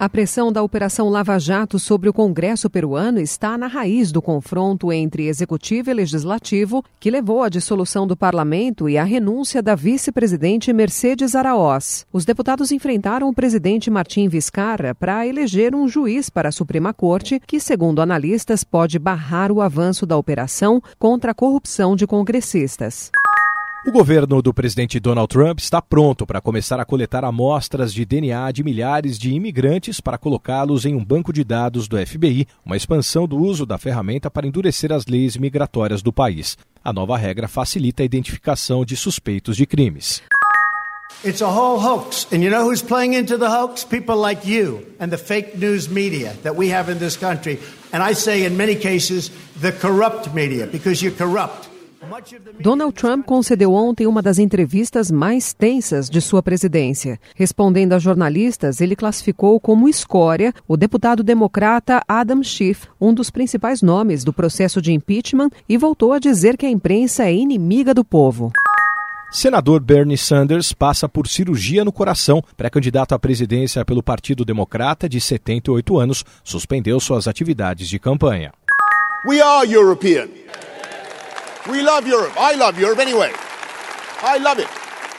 A pressão da Operação Lava Jato sobre o Congresso peruano está na raiz do confronto entre executivo e legislativo, que levou à dissolução do parlamento e à renúncia da vice-presidente Mercedes Araoz. Os deputados enfrentaram o presidente Martim Vizcarra para eleger um juiz para a Suprema Corte, que, segundo analistas, pode barrar o avanço da operação contra a corrupção de congressistas. O governo do presidente Donald Trump está pronto para começar a coletar amostras de DNA de milhares de imigrantes para colocá-los em um banco de dados do FBI, uma expansão do uso da ferramenta para endurecer as leis migratórias do país. A nova regra facilita a identificação de suspeitos de crimes. It's a whole hoax. And you know who's playing into the hoax? People like you and the fake news media that we have in this country. And I say, in many cases, the corrupt media, because you're corrupt. Donald Trump concedeu ontem uma das entrevistas mais tensas de sua presidência. Respondendo a jornalistas, ele classificou como escória o deputado democrata Adam Schiff, um dos principais nomes do processo de impeachment, e voltou a dizer que a imprensa é inimiga do povo. Senador Bernie Sanders passa por cirurgia no coração. Pré-candidato à presidência pelo Partido Democrata, de 78 anos, suspendeu suas atividades de campanha. We are European. We love Europe. I love Europe anyway. I love it.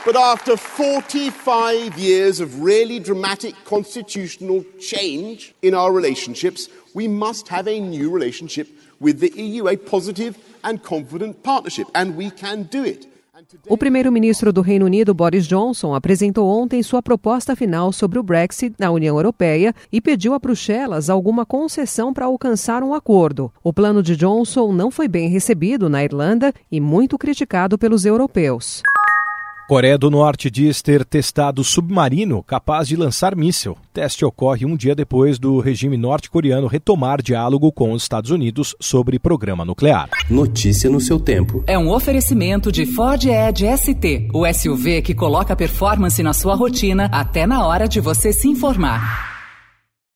But after 45 years of really dramatic constitutional change in our relationships, we must have a new relationship with the EU, a positive and confident partnership, and we can do it. O primeiro-ministro do Reino Unido, Boris Johnson, apresentou ontem sua proposta final sobre o Brexit na União Europeia e pediu a Bruxelas alguma concessão para alcançar um acordo. O plano de Johnson não foi bem recebido na Irlanda e muito criticado pelos europeus. Coreia do Norte diz ter testado submarino capaz de lançar míssil. Teste ocorre um dia depois do regime norte-coreano retomar diálogo com os Estados Unidos sobre programa nuclear. Notícia no seu tempo. É um oferecimento de Ford Edge ST, o SUV que coloca performance na sua rotina até na hora de você se informar.